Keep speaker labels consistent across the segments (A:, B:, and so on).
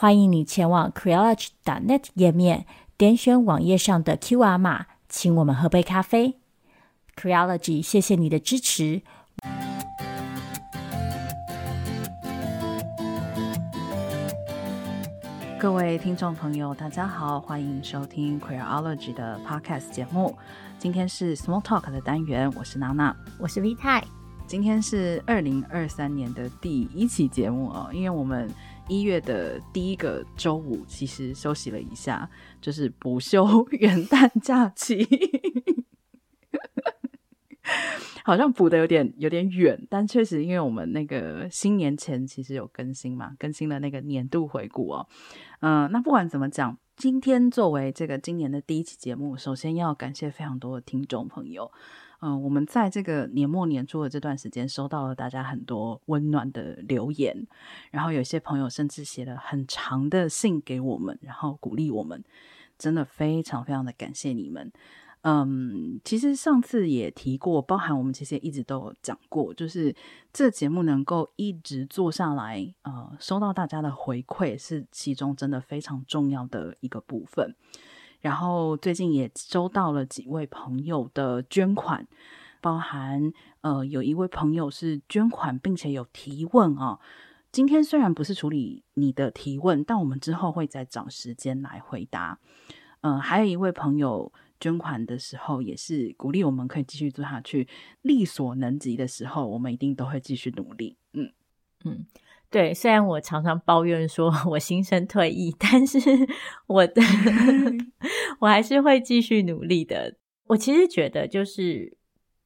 A: 欢迎你前往 Creology.net 页面，点选网页上的 QR 码，请我们喝杯咖啡。Creology，谢谢你的支持。
B: 各位听众朋友，大家好，欢迎收听 Creology 的 Podcast 节目。今天是 Small Talk 的单元，我是娜娜，
A: 我是 V 太。
B: 今天是二零二三年的第一期节目哦，因为我们一月的第一个周五其实休息了一下，就是补休 元旦假期。好像补的有点有点远，但确实因为我们那个新年前其实有更新嘛，更新了那个年度回顾哦。嗯、那不管怎么讲，今天作为这个今年的第一期节目，首先要感谢非常多的听众朋友。嗯、我们在这个年末年初的这段时间，收到了大家很多温暖的留言，然后有些朋友甚至写了很长的信给我们，然后鼓励我们，真的非常非常的感谢你们。嗯，其实上次也提过，包含我们其实一直都有讲过，就是这节目能够一直做下来，呃，收到大家的回馈是其中真的非常重要的一个部分。然后最近也收到了几位朋友的捐款，包含呃有一位朋友是捐款并且有提问啊。今天虽然不是处理你的提问，但我们之后会再找时间来回答。嗯、还有一位朋友。捐款的时候也是鼓励我们可以继续做下去，力所能及的时候，我们一定都会继续努力。嗯
A: 嗯，对。虽然我常常抱怨说 我心生退意，但是 我的 我还是会继续努力的。我其实觉得，就是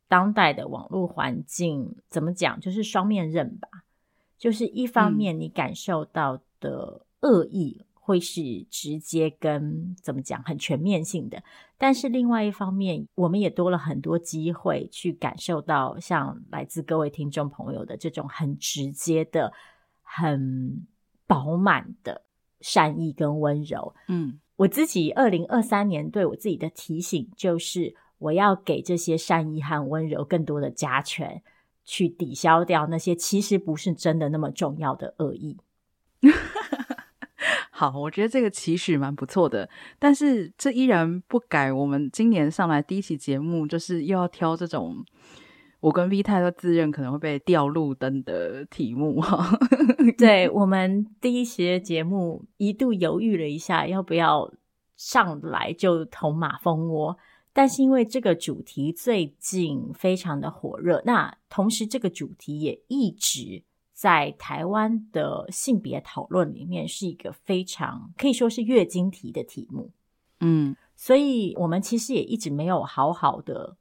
A: 当代的网络环境怎么讲，就是双面刃吧。就是一方面你感受到的恶意。嗯会是直接跟怎么讲很全面性的，但是另外一方面，我们也多了很多机会去感受到像来自各位听众朋友的这种很直接的、很饱满的善意跟温柔。嗯，我自己二零二三年对我自己的提醒就是，我要给这些善意和温柔更多的加权，去抵消掉那些其实不是真的那么重要的恶意。
B: 好，我觉得这个期许蛮不错的，但是这依然不改。我们今年上来第一期节目，就是又要挑这种我跟 V 太都自认可能会被掉路灯的题目哈。
A: 对，我们第一期的节目一度犹豫了一下，要不要上来就捅马蜂窝，但是因为这个主题最近非常的火热，那同时这个主题也一直。在台湾的性别讨论里面，是一个非常可以说是月经题的题目。嗯，所以我们其实也一直没有好好的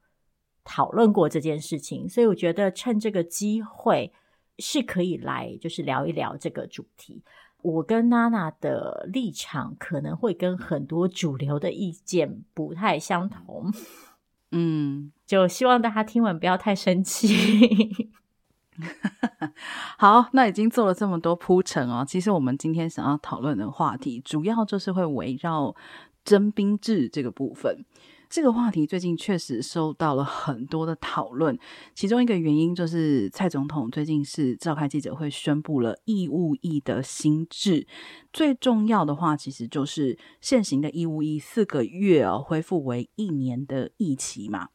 A: 讨论过这件事情。所以我觉得趁这个机会是可以来，就是聊一聊这个主题。我跟娜娜的立场可能会跟很多主流的意见不太相同。嗯，就希望大家听完不要太生气。
B: 好，那已经做了这么多铺陈哦。其实我们今天想要讨论的话题，主要就是会围绕征兵制这个部分。这个话题最近确实受到了很多的讨论，其中一个原因就是蔡总统最近是召开记者会，宣布了义务役的新制。最重要的话，其实就是现行的义务役四个月哦，恢复为一年的役期嘛。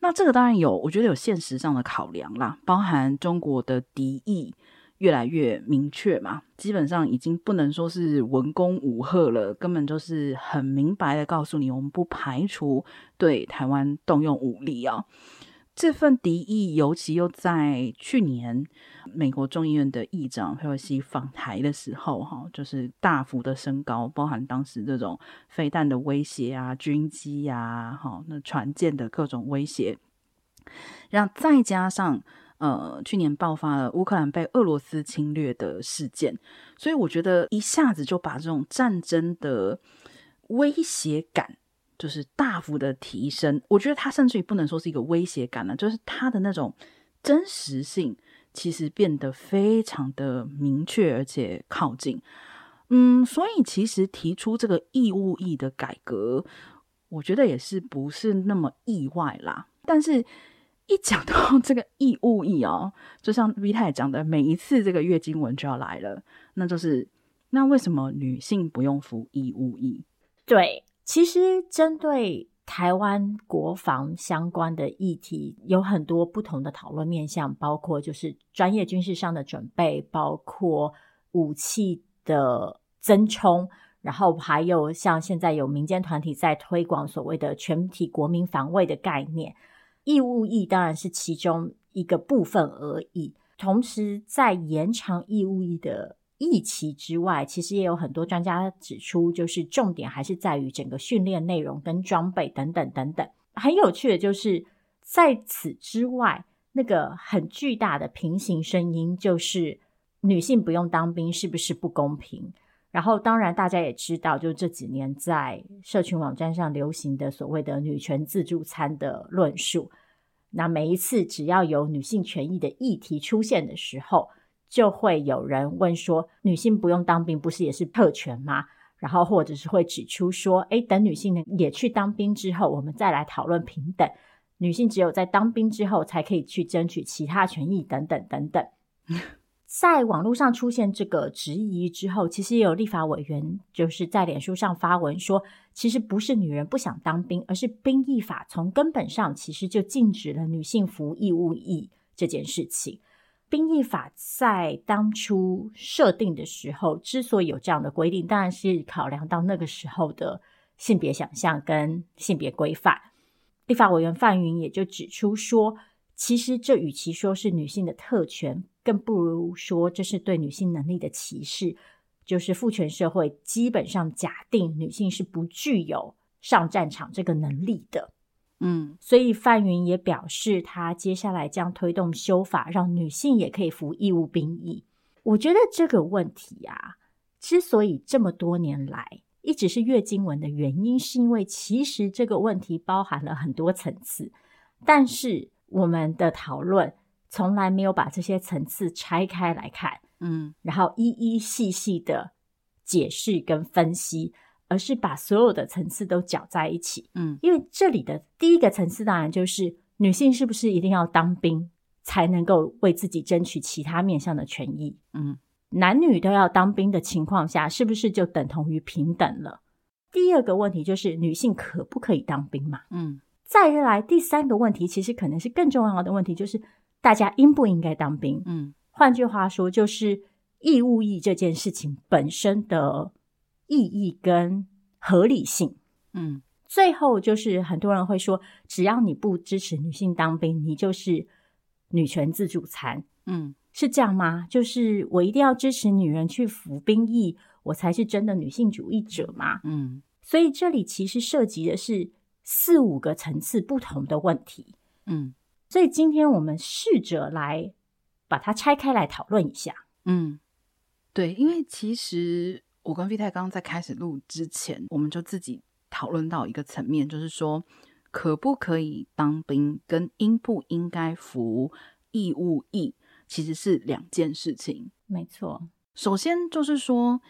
B: 那这个当然有，我觉得有现实上的考量啦，包含中国的敌意越来越明确嘛，基本上已经不能说是文攻武吓了，根本就是很明白的告诉你，我们不排除对台湾动用武力啊。这份敌意，尤其又在去年美国众议院的议长佩洛西访台的时候，哈，就是大幅的升高，包含当时这种飞弹的威胁啊、军机啊、哈那船舰的各种威胁，然后再加上呃，去年爆发了乌克兰被俄罗斯侵略的事件，所以我觉得一下子就把这种战争的威胁感就是大幅的提升。我觉得它甚至于不能说是一个威胁感了，就是它的那种真实性其实变得非常的明确而且靠近。嗯，所以其实提出这个义务役的改革，我觉得也是不是那么意外啦。但是。一讲到这个义务役哦，就像 V 太讲的，每一次这个月经文就要来了，那就是那为什么女性不用服义务役？
A: 对，其实针对台湾国防相关的议题，有很多不同的讨论面向，包括就是专业军事上的准备，包括武器的增充，然后还有像现在有民间团体在推广所谓的全体国民防卫的概念。义务役当然是其中一个部分而已。同时，在延长义务役的役期之外，其实也有很多专家指出，就是重点还是在于整个训练内容跟装备等等等等。很有趣的就是，在此之外，那个很巨大的平行声音就是女性不用当兵是不是不公平？然后，当然大家也知道，就这几年在社群网站上流行的所谓的女权自助餐的论述。那每一次只要有女性权益的议题出现的时候，就会有人问说：“女性不用当兵，不是也是特权吗？”然后或者是会指出说：“诶，等女性也去当兵之后，我们再来讨论平等。女性只有在当兵之后，才可以去争取其他权益，等等等等。”在网络上出现这个质疑之后，其实也有立法委员就是在脸书上发文说，其实不是女人不想当兵，而是兵役法从根本上其实就禁止了女性服义务役这件事情。兵役法在当初设定的时候，之所以有这样的规定，当然是考量到那个时候的性别想象跟性别规范。立法委员范云也就指出说，其实这与其说是女性的特权。更不如说，这是对女性能力的歧视。就是父权社会基本上假定女性是不具有上战场这个能力的。
B: 嗯，
A: 所以范云也表示，他接下来将推动修法，让女性也可以服义务兵役。我觉得这个问题啊，之所以这么多年来一直是月经文的原因，是因为其实这个问题包含了很多层次，但是我们的讨论。从来没有把这些层次拆开来看，
B: 嗯，
A: 然后一一细细的解释跟分析，而是把所有的层次都搅在一起，
B: 嗯，
A: 因为这里的第一个层次当然就是女性是不是一定要当兵才能够为自己争取其他面向的权益，
B: 嗯，
A: 男女都要当兵的情况下，是不是就等同于平等了？第二个问题就是女性可不可以当兵嘛？
B: 嗯，
A: 再来第三个问题，其实可能是更重要的问题，就是。大家应不应该当兵？
B: 嗯，
A: 换句话说，就是义务役这件事情本身的意义跟合理性。
B: 嗯，
A: 最后就是很多人会说，只要你不支持女性当兵，你就是女权自助餐。
B: 嗯，
A: 是这样吗？就是我一定要支持女人去服兵役，我才是真的女性主义者吗？
B: 嗯，
A: 所以这里其实涉及的是四五个层次不同的问题。
B: 嗯。
A: 所以今天我们试着来把它拆开来讨论一下。
B: 嗯，对，因为其实我跟 V 太刚刚在开始录之前，我们就自己讨论到一个层面，就是说可不可以当兵跟应不应该服义务役其实是两件事情。
A: 没错，
B: 首先就是说，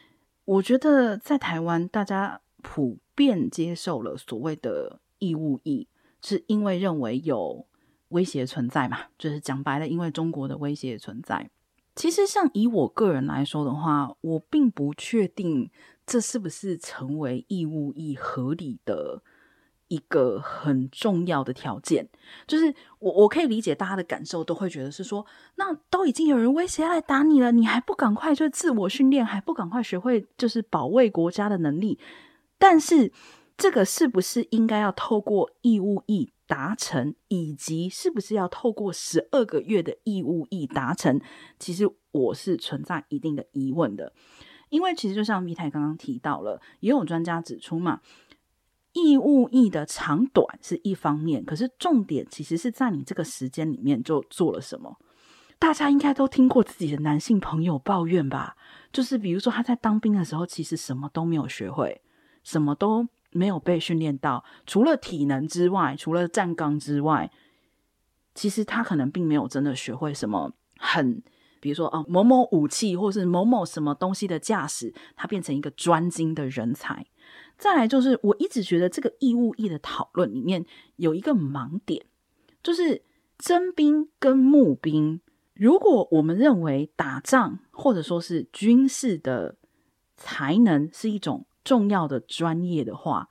B: 我觉得在台湾大家普遍接受了所谓的义务役，是因为认为有。威胁存在嘛，就是讲白了，因为中国的威胁存在。其实，像以我个人来说的话，我并不确定这是不是成为义务义合理的一个很重要的条件。就是我我可以理解大家的感受，都会觉得是说，那都已经有人威胁来打你了，你还不赶快就自我训练，还不赶快学会就是保卫国家的能力？但是，这个是不是应该要透过义务义达成，以及是不是要透过十二个月的义务役达成？其实我是存在一定的疑问的，因为其实就像米太刚刚提到了，也有专家指出嘛，义务役的长短是一方面，可是重点其实是在你这个时间里面就做了什么。大家应该都听过自己的男性朋友抱怨吧？就是比如说他在当兵的时候，其实什么都没有学会，什么都没有被训练到，除了体能之外，除了站岗之外，其实他可能并没有真的学会什么很，比如说哦，某某武器或是某某什么东西的驾驶，他变成一个专精的人才。再来就是，我一直觉得这个义务役的讨论里面有一个盲点，就是征兵跟募兵。如果我们认为打仗或者说是军事的才能是一种重要的专业的话，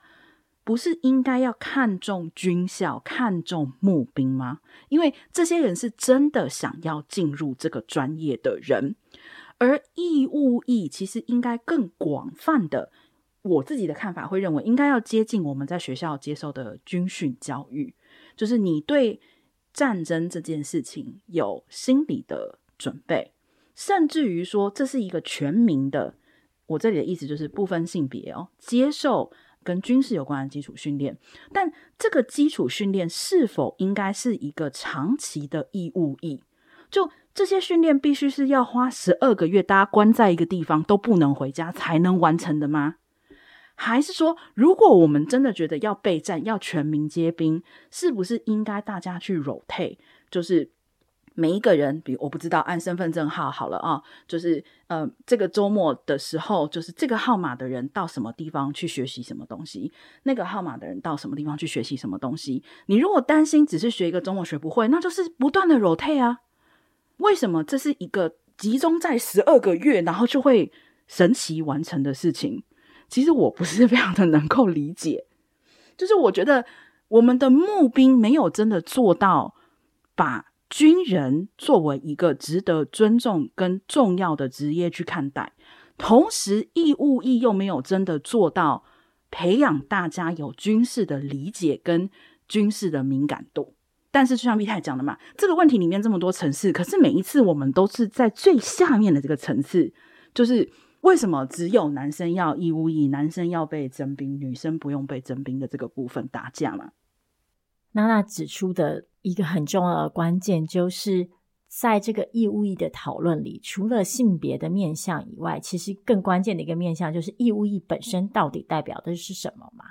B: 不是应该要看重军校、看重募兵吗？因为这些人是真的想要进入这个专业的人，而义务役其实应该更广泛的。我自己的看法会认为，应该要接近我们在学校接受的军训教育，就是你对。战争这件事情有心理的准备，甚至于说这是一个全民的。我这里的意思就是不分性别哦，接受跟军事有关的基础训练。但这个基础训练是否应该是一个长期的义务役？就这些训练必须是要花十二个月，大家关在一个地方都不能回家才能完成的吗？还是说，如果我们真的觉得要备战，要全民皆兵，是不是应该大家去 rotate？就是每一个人，比如我不知道按身份证号好了啊，就是呃，这个周末的时候，就是这个号码的人到什么地方去学习什么东西，那个号码的人到什么地方去学习什么东西。你如果担心只是学一个周末学不会，那就是不断的 rotate 啊。为什么这是一个集中在十二个月，然后就会神奇完成的事情？其实我不是 非常的能够理解，就是我觉得我们的募兵没有真的做到把军人作为一个值得尊重跟重要的职业去看待，同时义务役又没有真的做到培养大家有军事的理解跟军事的敏感度。但是就像 Vita 讲的嘛，这个问题里面这么多层次，可是每一次我们都是在最下面的这个层次，就是。为什么只有男生要义务役，男生要被征兵，女生不用被征兵的这个部分打架嘛？
A: 娜娜指出的一个很重要的关键，就是在这个义务役的讨论里，除了性别的面向以外，其实更关键的一个面向就是义务役本身到底代表的是什么嘛？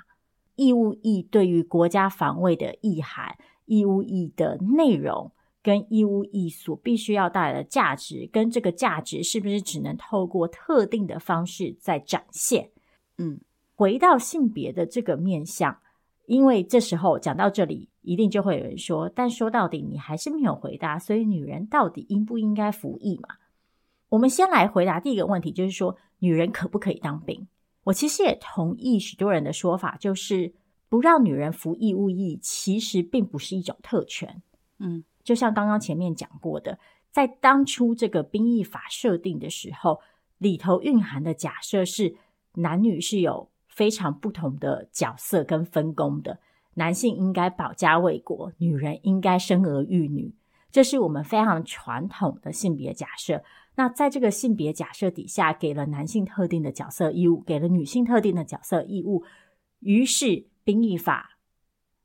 A: 义务役对于国家防卫的意涵，义务役的内容。跟义务役所必须要带来的价值，跟这个价值是不是只能透过特定的方式在展现？嗯，回到性别的这个面向，因为这时候讲到这里，一定就会有人说，但说到底你还是没有回答，所以女人到底应不应该服役嘛？我们先来回答第一个问题，就是说女人可不可以当兵？我其实也同意许多人的说法，就是不让女人服义务役，其实并不是一种特权。嗯。就像刚刚前面讲过的，在当初这个兵役法设定的时候，里头蕴含的假设是男女是有非常不同的角色跟分工的。男性应该保家卫国，女人应该生儿育女，这是我们非常传统的性别假设。那在这个性别假设底下，给了男性特定的角色义务，给了女性特定的角色义务，于是兵役法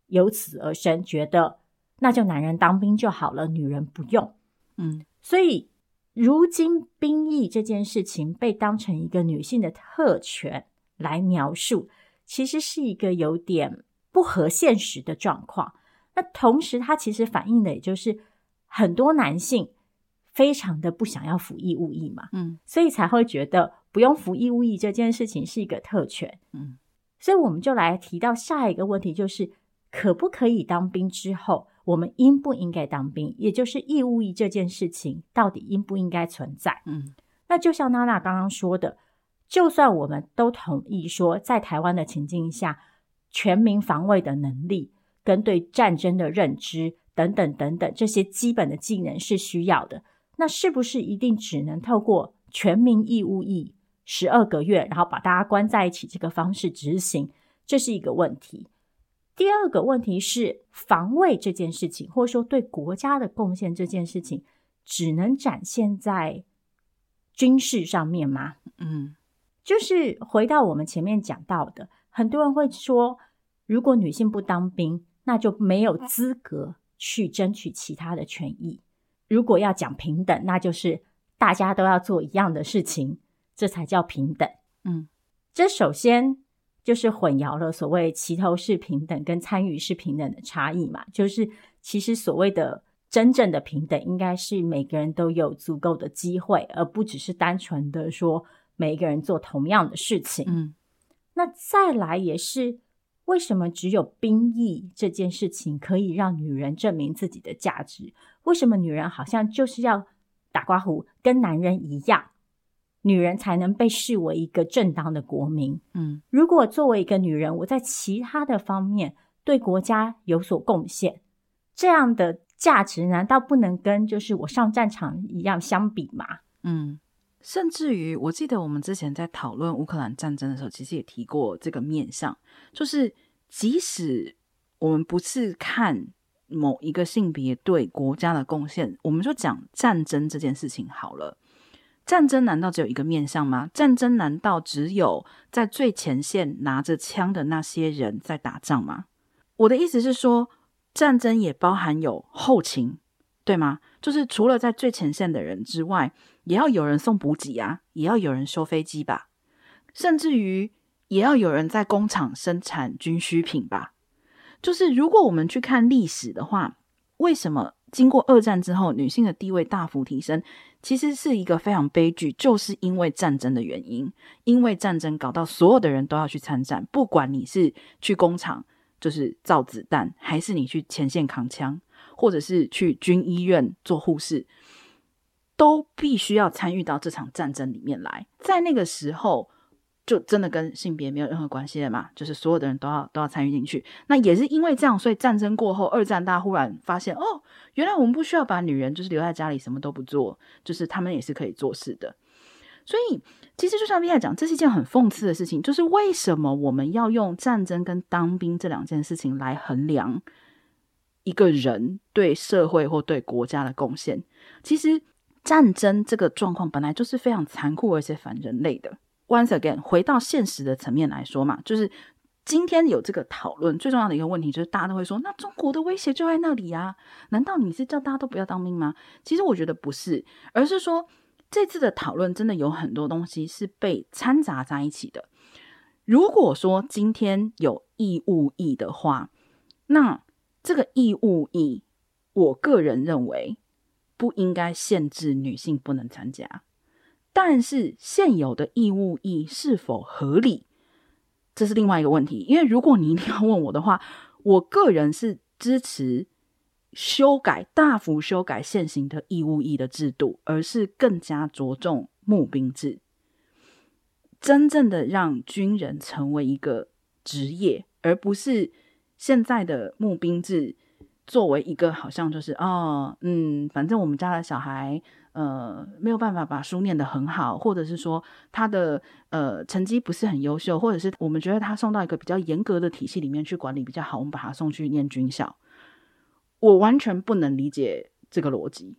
A: 由此而生，觉得。那就男人当兵就好了，女人不用。嗯，所以如今兵役这件事情被当成一个女性的特权来描述，其实是一个有点不合现实的状况。那同时，它其实反映的也就是很多男性非常的不想要服义务役嘛，嗯，所以才会觉得不用服义务役这件事情是一个特权。嗯，所以我们就来提到下一个问题，就是可不可以当兵之后，我们应不应该当兵，也就是义务役这件事情，到底应不应该存在？嗯，那就像娜娜刚刚说的，就算我们都同意说，在台湾的情境下，全民防卫的能力跟对战争的认知等等等等这些基本的技能是需要的，那是不是一定只能透过全民义务役十二个月，然后把大家关在一起这个方式执行？这是一个问题。第二个问题是，防卫这件事情，或者说对国家的贡献这件事情，只能展现在军事上面吗？嗯，就是回到我们前面讲到的，很多人会说，如果女性不当兵，那就没有资格去争取其他的权益。如果要讲平等，那就是大家都要做一样的事情，这才叫平等。
B: 嗯，
A: 这首先就是混淆了所谓齐头式平等跟参与式平等的差异嘛。就是其实所谓的真正的平等，应该是每个人都有足够的机会，而不只是单纯的说每一个人做同样的事情。
B: 嗯，
A: 那再来也是。为什么只有兵役这件事情可以让女人证明自己的价值？为什么女人好像就是要打刮胡，跟男人一样，女人才能被视为一个正当的国民？
B: 嗯，
A: 如果作为一个女人，我在其他的方面对国家有所贡献，这样的价值难道不能跟就是我上战场一样相比吗？
B: 嗯，甚至于，我记得我们之前在讨论乌克兰战争的时候，其实也提过这个面向，就是。即使我们不是看某一个性别对国家的贡献，我们就讲战争这件事情好了。战争难道只有一个面向吗？战争难道只有在最前线拿着枪的那些人在打仗吗？我的意思是说，战争也包含有后勤，对吗？就是除了在最前线的人之外，也要有人送补给啊，也要有人修飞机吧，甚至于。也要有人在工厂生产军需品吧？就是如果我们去看历史的话，为什么经过二战之后女性的地位大幅提升？其实是一个非常悲剧，就是因为战争的原因。因为战争搞到所有的人都要去参战，不管你是去工厂就是造子弹，还是你去前线扛枪，或者是去军医院做护士，都必须要参与到这场战争里面来。在那个时候。就真的跟性别没有任何关系了嘛？就是所有的人都要都要参与进去。那也是因为这样，所以战争过后，二战大家忽然发现，哦，原来我们不需要把女人就是留在家里什么都不做，就是他们也是可以做事的。所以其实就像 V 在讲，这是一件很讽刺的事情，就是为什么我们要用战争跟当兵这两件事情来衡量一个人对社会或对国家的贡献？其实战争这个状况本来就是非常残酷而且反人类的。Once again，回到现实的层面来说嘛，就是今天有这个讨论，最重要的一个问题就是大家都会说，那中国的威胁就在那里呀？难道你是叫大家都不要当兵吗？其实我觉得不是，而是说这次的讨论真的有很多东西是被掺杂在一起的。如果说今天有义务役的话，那这个义务役，我个人认为不应该限制女性不能参加。但是现有的义务役是否合理，这是另外一个问题。因为如果你一定要问我的话，我个人是支持修改、大幅修改现行的义务役的制度，而是更加着重募兵制，真正的让军人成为一个职业，而不是现在的募兵制作为一个好像就是哦，嗯，反正我们家的小孩。呃，没有办法把书念得很好，或者是说他的呃成绩不是很优秀，或者是我们觉得他送到一个比较严格的体系里面去管理比较好，我们把他送去念军校。我完全不能理解这个逻辑，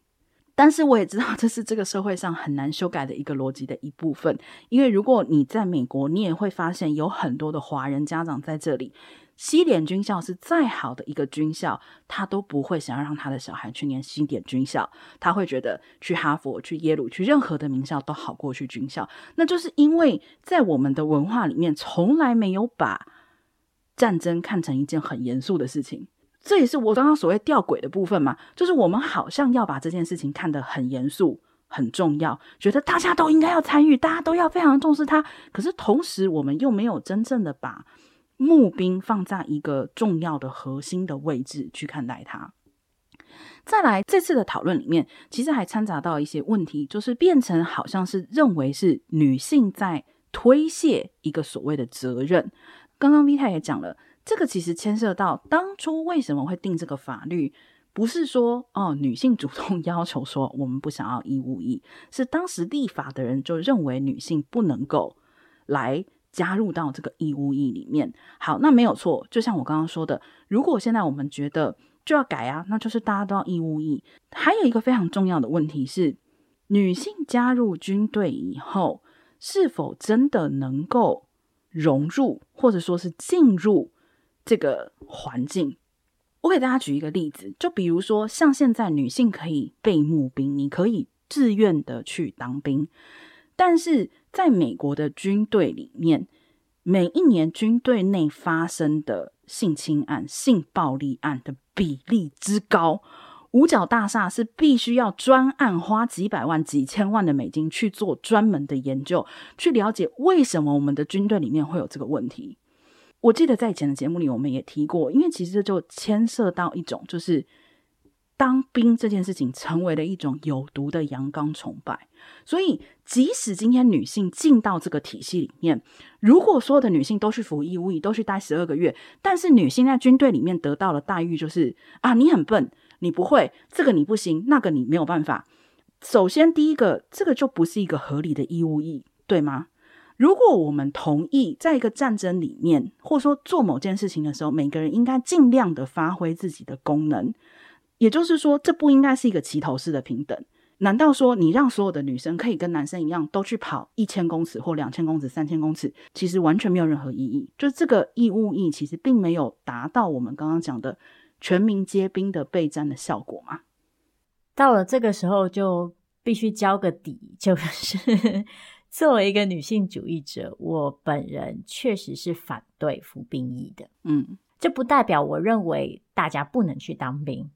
B: 但是我也知道这是这个社会上很难修改的一个逻辑的一部分，因为如果你在美国，你也会发现有很多的华人家长在这里。西点军校是再好的一个军校，他都不会想要让他的小孩去念西点军校。他会觉得去哈佛、去耶鲁、去任何的名校都好过去军校。那就是因为在我们的文化里面，从来没有把战争看成一件很严肃的事情。这也是我刚刚所谓吊诡的部分嘛，就是我们好像要把这件事情看得很严肃、很重要，觉得大家都应该要参与，大家都要非常重视它。可是同时，我们又没有真正的把。募兵放在一个重要的核心的位置去看待它。再来，这次的讨论里面，其实还掺杂到一些问题，就是变成好像是认为是女性在推卸一个所谓的责任。刚刚 Vita 也讲了，这个其实牵涉到当初为什么会定这个法律，不是说哦女性主动要求说我们不想要义务役，是当时立法的人就认为女性不能够来。加入到这个义务役里面，好，那没有错。就像我刚刚说的，如果现在我们觉得就要改啊，那就是大家都要义务役。还有一个非常重要的问题是，女性加入军队以后，是否真的能够融入，或者说是进入这个环境？我给大家举一个例子，就比如说像现在女性可以备募兵，你可以自愿的去当兵，但是在美国的军队里面，每一年军队内发生的性侵案、性暴力案的比例之高，五角大厦是必须要专案花几百万、几千万的美金去做专门的研究，去了解为什么我们的军队里面会有这个问题。我记得在以前的节目里，我们也提过，因为其实就牵涉到一种，就是当兵这件事情成为了一种有毒的阳刚崇拜。所以，即使今天女性进到这个体系里面，如果所有的女性都去服义务役，都去待十二个月，但是女性在军队里面得到的待遇，就是啊，你很笨，你不会这个，你不行，那个你没有办法。首先，第一个，这个就不是一个合理的义务役，对吗？如果我们同意，在一个战争里面，或者说做某件事情的时候，每个人应该尽量的发挥自己的功能，也就是说，这不应该是一个齐头式的平等。难道说你让所有的女生可以跟男生一样，都去跑一千公尺或两千公尺、三千公尺，其实完全没有任何意义。就这个义务役，其实并没有达到我们刚刚讲的全民皆兵的备战的效果嘛？
A: 到了这个时候，就必须交个底，就是。作为一个女性主义者，我本人确实是反对服兵役的。
B: 嗯，
A: 这不代表我认为大家不能去当兵，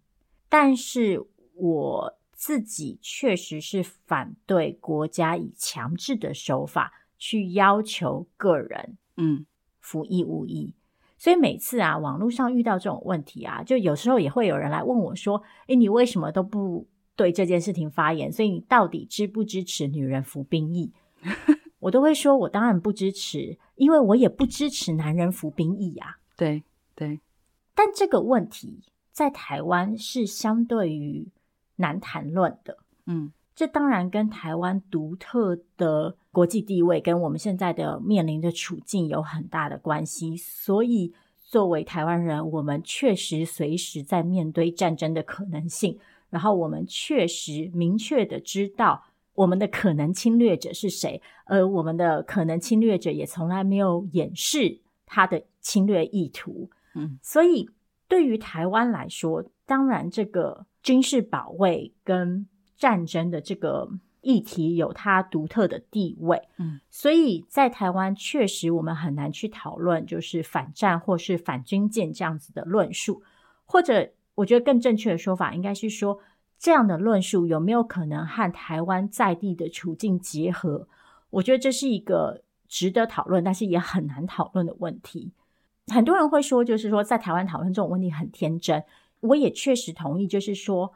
A: 但是我自己确实是反对国家以强制的手法去要求个人，嗯，服义务役。所以每次啊，网络上遇到这种问题啊，就有时候也会有人来问我说：“诶，你为什么都不对这件事情发言？所以你到底支不支持女人服兵役？” 我都会说，我当然不支持，因为我也不支持男人服兵役啊。
B: 对对，
A: 但这个问题在台湾是相对于难谈论的。
B: 嗯，
A: 这当然跟台湾独特的国际地位跟我们现在的面临的处境有很大的关系。所以，作为台湾人，我们确实随时在面对战争的可能性，然后我们确实明确的知道。我们的可能侵略者是谁？而我们的可能侵略者也从来没有掩饰他的侵略意图。
B: 嗯，
A: 所以对于台湾来说，当然这个军事保卫跟战争的这个议题有它独特的地位。
B: 嗯，
A: 所以在台湾确实我们很难去讨论就是反战或是反军舰这样子的论述，或者我觉得更正确的说法应该是说。这样的论述有没有可能和台湾在地的处境结合？我觉得这是一个值得讨论，但是也很难讨论的问题。很多人会说，就是说在台湾讨论这种问题很天真。我也确实同意，就是说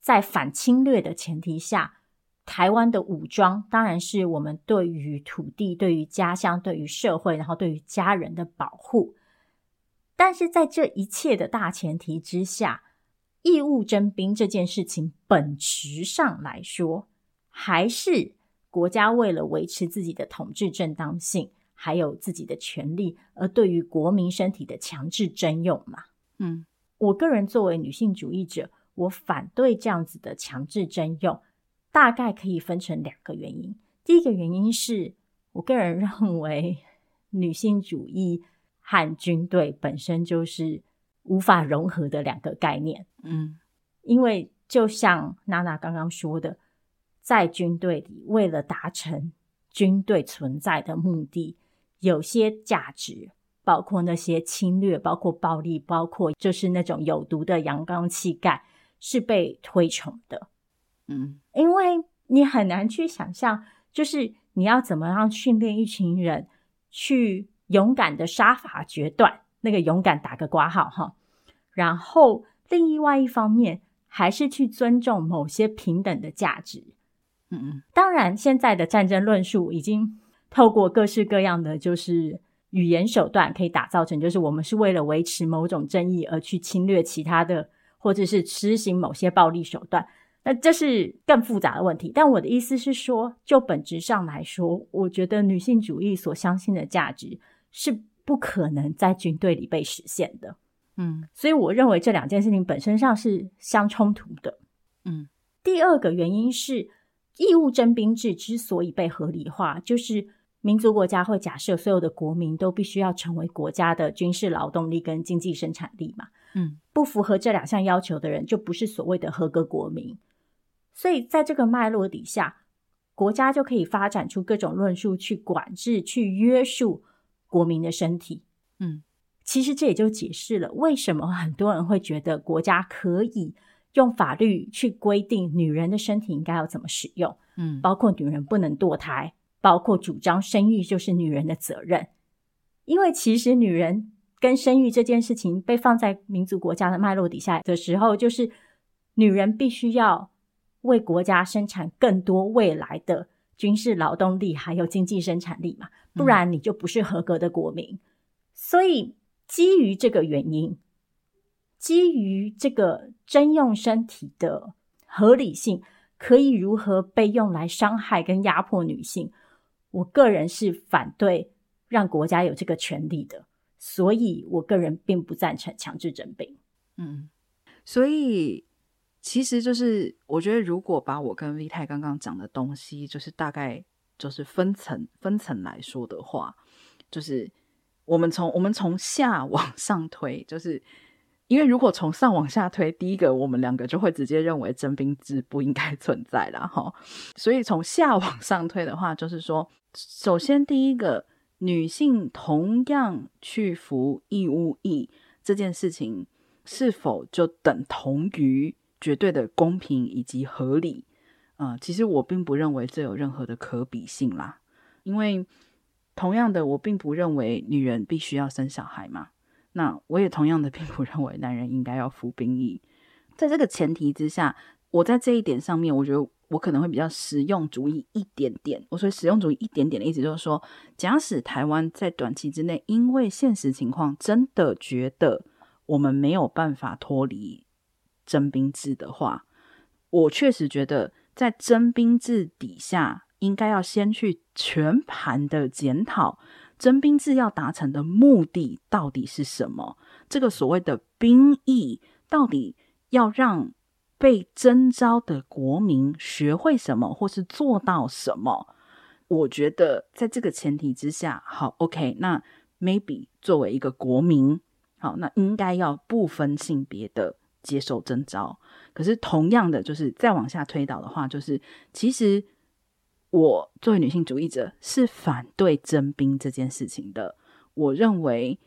A: 在反侵略的前提下，台湾的武装当然是我们对于土地、对于家乡、对于社会，然后对于家人的保护。但是在这一切的大前提之下。义务征兵这件事情，本质上来说，还是国家为了维持自己的统治正当性，还有自己的权利，而对于国民身体的强制征用嘛。
B: 嗯，
A: 我个人作为女性主义者，我反对这样子的强制征用，大概可以分成两个原因。第一个原因是我个人认为，女性主义和军队本身就是。无法融合的两个概念，
B: 嗯，
A: 因为就像娜娜刚刚说的，在军队里，为了达成军队存在的目的，有些价值，包括那些侵略，包括暴力，包括就是那种有毒的阳刚气概，是被推崇的，
B: 嗯，
A: 因为你很难去想象，就是你要怎么样训练一群人去勇敢的杀伐决断。那个勇敢打个括号哈，然后另外一方面还是去尊重某些平等的价值。
B: 嗯嗯，
A: 当然，现在的战争论述已经透过各式各样的就是语言手段，可以打造成就是我们是为了维持某种正义而去侵略其他的，或者是实行某些暴力手段。那这是更复杂的问题。但我的意思是说，就本质上来说，我觉得女性主义所相信的价值是。不可能在军队里被实现的，
B: 嗯，
A: 所以我认为这两件事情本身上是相冲突的，
B: 嗯。
A: 第二个原因是，义务征兵制之所以被合理化，就是民族国家会假设所有的国民都必须要成为国家的军事劳动力跟经济生产力嘛。
B: 嗯，
A: 不符合这两项要求的人就不是所谓的合格国民。所以在这个脉络底下，国家就可以发展出各种论述去管制、去约束国民的身体。
B: 嗯，
A: 其实这也就解释了为什么很多人会觉得国家可以用法律去规定女人的身体应该要怎么使用。
B: 嗯，
A: 包括女人不能堕胎，包括主张生育就是女人的责任。因为其实女人跟生育这件事情被放在民族国家的脉络底下的时候，就是女人必须要为国家生产更多未来的军事劳动力，还有经济生产力嘛，不然你就不是合格的国民。嗯。所以基于这个原因，基于这个征用身体的合理性，可以如何被用来伤害跟压迫女性，我个人是反对。让国家有这个权利的，所以我个人并不赞成强制征兵。
B: 嗯，所以其实就是我觉得，如果把我跟 V 太刚刚讲的东西，就是大概就是分层分层来说的话，就是我们从我们从下往上推，就是因为如果从上往下推，第一个我们两个就会直接认为征兵制不应该 存在了哈。所以从下往上推的话，就是说，首先第一个。女性同样去服义务役这件事情，是否就等同于绝对的公平以及合理？呃，其实我并不认为这有任何的可比性啦。因为同样的，我并不认为女人必须要生小孩嘛。那我也同样的并不认为男人应该要服兵役。在这个前提之下，我在这一点上面，我觉得。我可能会比较实用主义一点点。我说实用主义一点点的意思就是说，假使台湾在短期之内，因为现实情况真的觉得我们没有办法脱离征兵制的话，我确实觉得在征兵制底下，应该要先去全盘的检讨征兵制要达成的目的到底是什么。这个所谓的兵役到底要让被征召的国民学会什么，或是做到什么？我觉得在这个前提之下，好，OK，那 maybe 作为一个国民，好，那应该要不分性别的接受征召。可是同样的，就是再往下推导的话，就是其实我作为女性主义者是反对征兵这件事情的。我认为。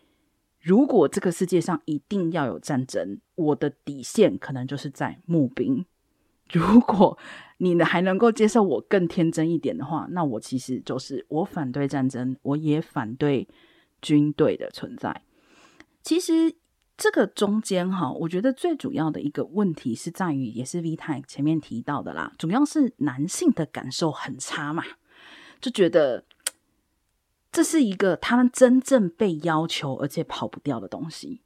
B: 如果这个世界上一定要有战争，我的底线可能就是在募兵。如果你还能够接受我更天真一点的话，那我其实就是我反对战争，我也反对军队的存在。其实这个中间哈，我觉得最主要的一个问题是在于，也是 V 太前面提到的啦，主要是男性的感受很差嘛，就觉得。这是一个他们真正被要求而且跑不掉的东西，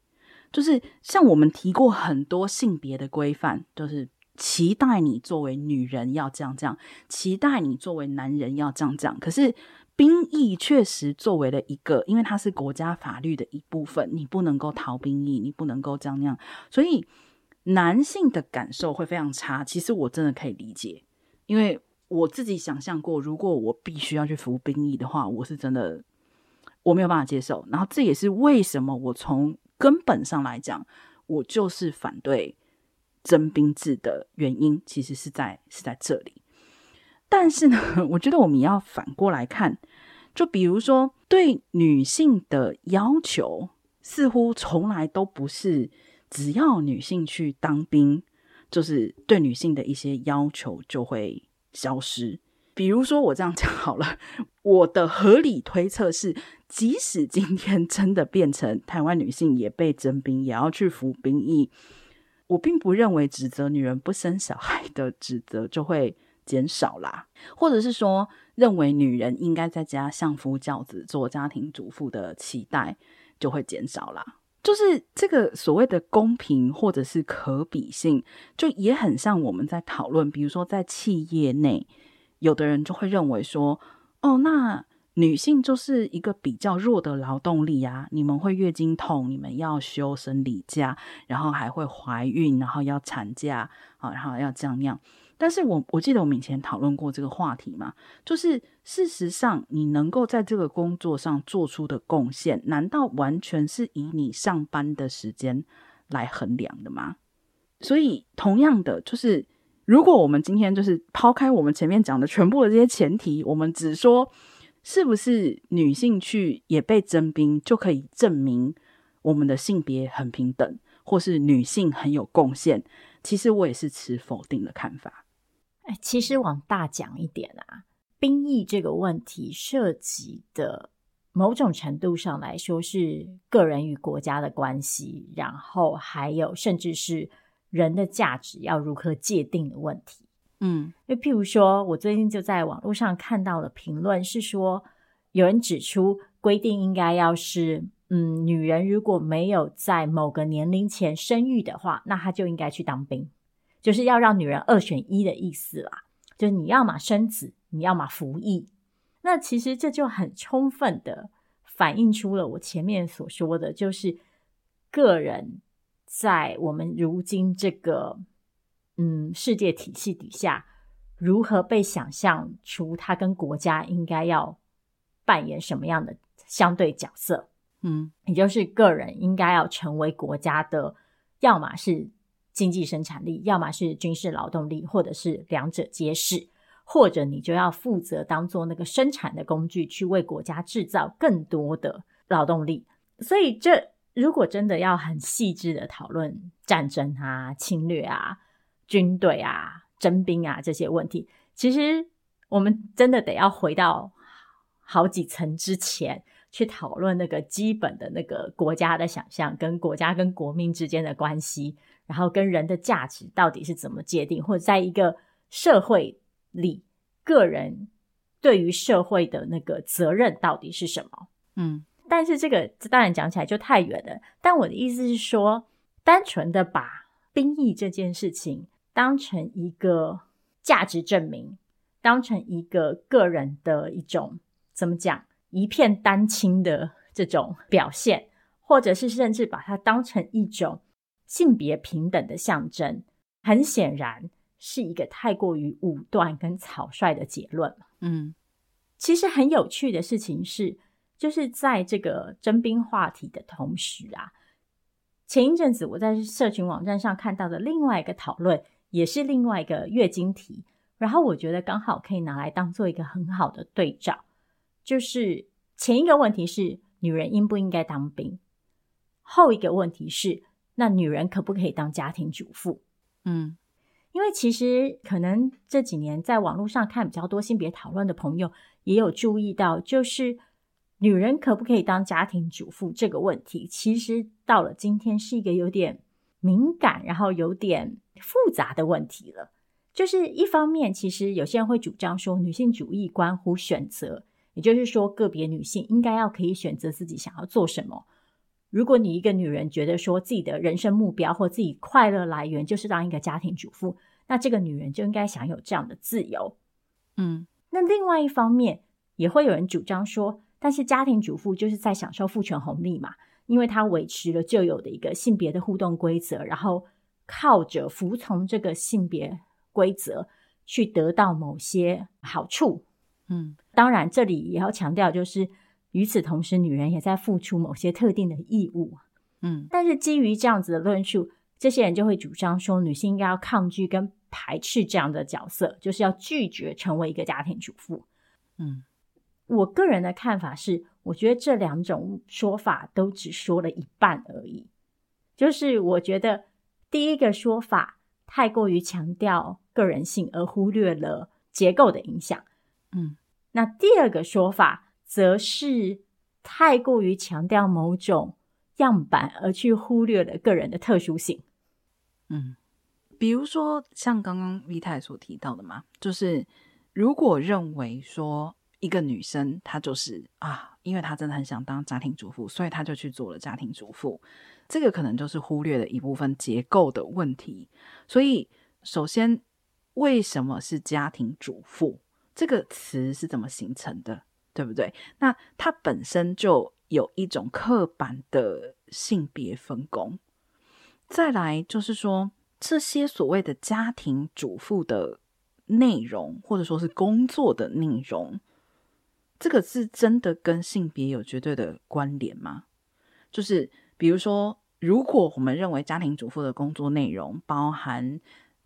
B: 就是像我们提过很多性别的规范，就是期待你作为女人要这样这样，期待你作为男人要这样这样。可是兵役确实作为了一个，因为它是国家法律的一部分，你不能够逃兵役，你不能够这样那样，所以男性的感受会非常差。其实我真的可以理解，因为。我自己想象过，如果我必须要去服兵役的话，我是真的我没有办法接受。然后这也是为什么我从根本上来讲，我就是反对征兵制的原因，其实是在是在这里。但是呢，我觉得我们要反过来看，就比如说对女性的要求，似乎从来都不是只要女性去当兵，就是对女性的一些要求就会。消失。比如说，我这样讲好了，我的合理推测是，即使今天真的变成台湾女性也被征兵，也要去服兵役，我并不认为指责女人不生小孩的指责就会减少啦，或者是说，认为女人应该在家相夫教子、做家庭主妇的期待就会减少啦。就是这个所谓的公平或者是可比性，就也很像我们在讨论，比如说在企业内，有的人就会认为说，哦，那女性就是一个比较弱的劳动力啊，你们会月经痛，你们要休生理假，然后还会怀孕，然后要产假啊，然后要这样那样。但是我我记得我们以前讨论过这个话题嘛，就是事实上你能够在这个工作上做出的贡献，难道完全是以你上班的时间来衡量的吗？所以，同样的，就是如果我们今天就是抛开我们前面讲的全部的这些前提，我们只说是不是女性去也被征兵就可以证明我们的性别很平等，或是女性很有贡献？其实我也是持否定的看法。
A: 哎，其实往大讲一点啊，兵役这个问题涉及的。某种程度上来说，是个人与国家的关系，然后还有甚至是人的价值要如何界定的问题。
B: 嗯，
A: 因为譬如说，我最近就在网络上看到了评论，是说有人指出规定应该要是，嗯，女人如果没有在某个年龄前生育的话，那她就应该去当兵，就是要让女人二选一的意思啦，就是你要么生子，你要么服役。那其实这就很充分的反映出了我前面所说的，就是个人在我们如今这个嗯世界体系底下，如何被想象出他跟国家应该要扮演什么样的相对角色，
B: 嗯，
A: 也就是个人应该要成为国家的，要么是经济生产力，要么是军事劳动力，或者是两者皆是。或者你就要负责当做那个生产的工具，去为国家制造更多的劳动力。所以，这如果真的要很细致的讨论战争啊、侵略啊、军队啊、征兵啊这些问题，其实我们真的得要回到好几层之前去讨论那个基本的那个国家的想象，跟国家跟国民之间的关系，然后跟人的价值到底是怎么界定，或者在一个社会。里个人对于社会的那个责任到底是什么？
B: 嗯，
A: 但是这个当然讲起来就太远了。但我的意思是说，单纯的把兵役这件事情当成一个价值证明，当成一个个人的一种怎么讲，一片丹青的这种表现，或者是甚至把它当成一种性别平等的象征，很显然。是一个太过于武断跟草率的结论。
B: 嗯，
A: 其实很有趣的事情是，就是在这个征兵话题的同时啊，前一阵子我在社群网站上看到的另外一个讨论，也是另外一个月经题，然后我觉得刚好可以拿来当做一个很好的对照。就是前一个问题是女人应不应该当兵，后一个问题是那女人可不可以当家庭主妇？
B: 嗯。
A: 因为其实可能这几年在网络上看比较多性别讨论的朋友，也有注意到，就是女人可不可以当家庭主妇这个问题，其实到了今天是一个有点敏感，然后有点复杂的问题了。就是一方面，其实有些人会主张说，女性主义关乎选择，也就是说，个别女性应该要可以选择自己想要做什么。如果你一个女人觉得说自己的人生目标或自己快乐来源就是当一个家庭主妇，那这个女人就应该享有这样的自由。
B: 嗯，
A: 那另外一方面也会有人主张说，但是家庭主妇就是在享受父权红利嘛，因为她维持了旧有的一个性别的互动规则，然后靠着服从这个性别规则去得到某些好处。
B: 嗯，
A: 当然这里也要强调就是。与此同时，女人也在付出某些特定的义务。
B: 嗯，
A: 但是基于这样子的论述，这些人就会主张说，女性应该要抗拒跟排斥这样的角色，就是要拒绝成为一个家庭主妇。
B: 嗯，
A: 我个人的看法是，我觉得这两种说法都只说了一半而已。就是我觉得第一个说法太过于强调个人性，而忽略了结构的影响。
B: 嗯，
A: 那第二个说法。则是太过于强调某种样板，而去忽略了个人的特殊性。
B: 嗯，比如说像刚刚 V 太所提到的嘛，就是如果认为说一个女生她就是啊，因为她真的很想当家庭主妇，所以她就去做了家庭主妇，这个可能就是忽略了一部分结构的问题。所以，首先，为什么是家庭主妇这个词是怎么形成的？对不对？那它本身就有一种刻板的性别分工。再来就是说，这些所谓的家庭主妇的内容，或者说是工作的内容，这个是真的跟性别有绝对的关联吗？就是比如说，如果我们认为家庭主妇的工作内容包含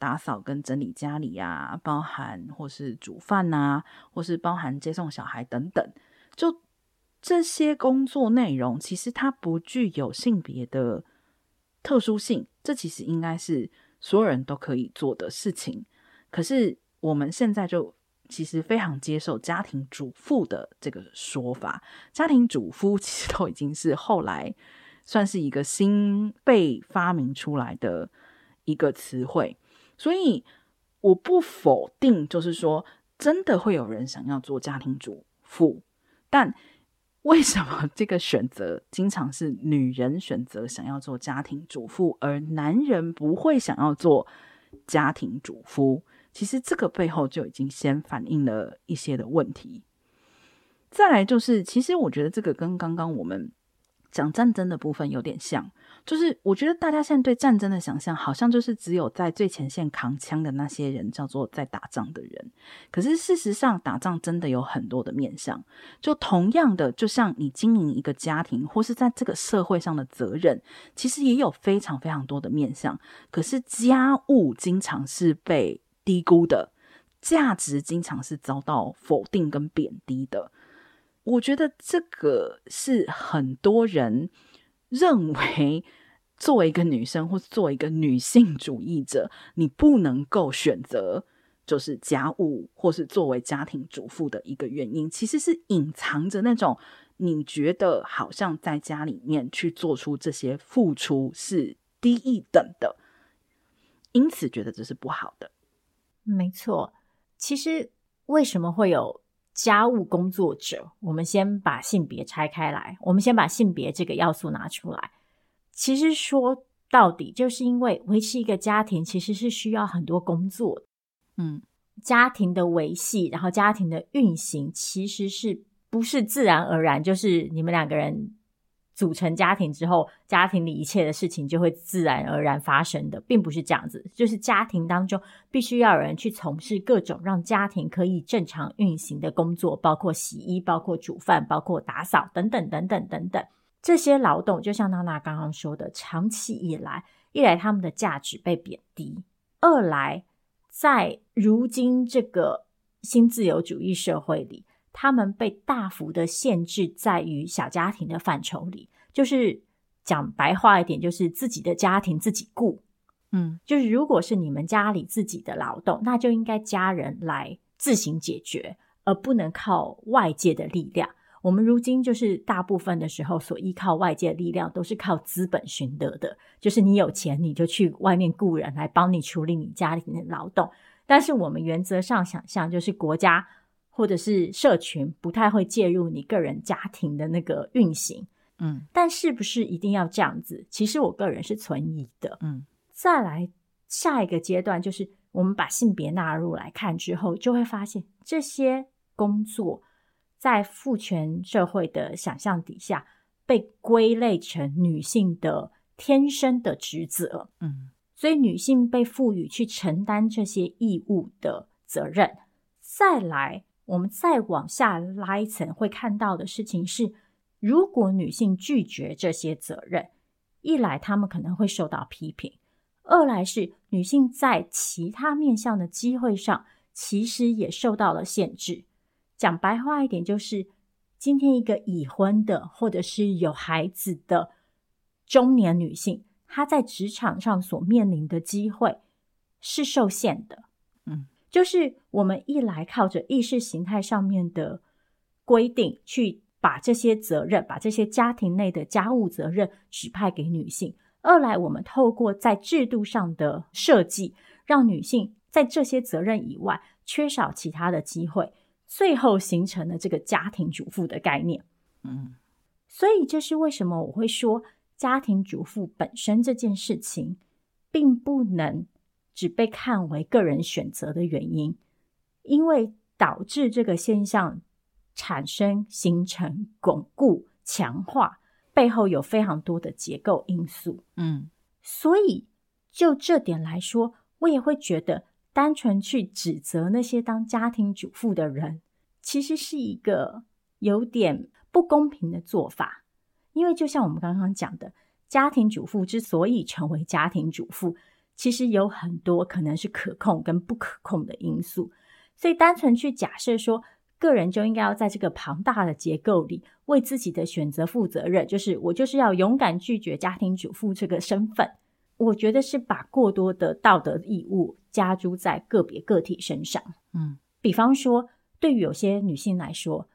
B: 打扫跟整理家里啊，包含或是煮饭啊，或是包含接送小孩等等，就这些工作内容，其实它不具有性别的特殊性，这其实应该是所有人都可以做的事情。可是我们现在就其实非常接受家庭主妇的这个说法，家庭主夫其实都已经是后来算是一个新被发明出来的一个词汇。所以我不否定，就是说真的会有人想要做家庭主妇，但为什么这个选择经常是女人选择想要做家庭主妇，而男人不会想要做家庭主夫？其实这个背后就已经先反映了一些的问题。再来就是，其实我觉得这个跟刚刚我们讲战争的部分有点像。就是我觉得大家现在对战争的想象，好像就是只有在最前线扛枪的那些人叫做在打仗的人。可是事实上，打仗真的有很多的面向。就同样的，就像你经营一个家庭，或是在这个社会上的责任，其实也有非常非常多的面向。可是家务经常是被低估的，价值经常是遭到否定跟贬低的。我觉得这个是很多人。认为作为一个女生，或作为一个女性主义者，你不能够选择就是家务，或是作为家庭主妇的一个原因，其实是隐藏着那种你觉得好像在家里面去做出这些付出是低一等的，因此觉得这是不好的。
A: 没错，其实为什么会有？家务工作者，我们先把性别拆开来，我们先把性别这个要素拿出来。其实说到底，就是因为维持一个家庭其实是需要很多工作，嗯，家庭的维系，然后家庭的运行，其实是不是自然而然，就是你们两个人。组成家庭之后，家庭里一切的事情就会自然而然发生的，并不是这样子。就是家庭当中必须要有人去从事各种让家庭可以正常运行的工作，包括洗衣、包括煮饭、包括打扫等等等等等等。这些劳动，就像娜娜刚刚说的，长期以来，一来他们的价值被贬低，二来在如今这个新自由主义社会里。他们被大幅的限制在于小家庭的范畴里，就是讲白话一点，就是自己的家庭自己顾。嗯，就是如果是你们家里自己的劳动，那就应该家人来自行解决，而不能靠外界的力量。我们如今就是大部分的时候所依靠外界的力量，都是靠资本寻得的，就是你有钱你就去外面雇人来帮你处理你家里的劳动。但是我们原则上想象，就是国家。或者是社群不太会介入你个人家庭的那个运行，嗯，但是不是一定要这样子？其实我个人是存疑的，嗯。再来下一个阶段，就是我们把性别纳入来看之后，就会发现这些工作在父权社会的想象底下，被归类成女性的天生的职责，嗯，所以女性被赋予去承担这些义务的责任。再来。我们再往下拉一层，会看到的事情是：如果女性拒绝这些责任，一来她们可能会受到批评；二来是女性在其他面向的机会上，其实也受到了限制。讲白话一点，就是今天一个已婚的或者是有孩子的中年女性，她在职场上所面临的机会是受限的。嗯。就是我们一来靠着意识形态上面的规定，去把这些责任，把这些家庭内的家务责任指派给女性；二来，我们透过在制度上的设计，让女性在这些责任以外缺少其他的机会，最后形成了这个家庭主妇的概念。嗯，所以这是为什么我会说家庭主妇本身这件事情并不能。只被看为个人选择的原因，因为导致这个现象产生、形成、巩固、强化，背后有非常多的结构因素。嗯，所以就这点来说，我也会觉得，单纯去指责那些当家庭主妇的人，其实是一个有点不公平的做法。因为就像我们刚刚讲的，家庭主妇之所以成为家庭主妇，其实有很多可能是可控跟不可控的因素。所以，单纯去假设说，个人就应该要在这个庞大的结构里为自己的选择负责任，就是我就是要勇敢拒绝家庭主妇这个身份。我觉得是把过多的道德义务加诸在个别个体身上。
B: 嗯，
A: 比方说，对于有些女性来说，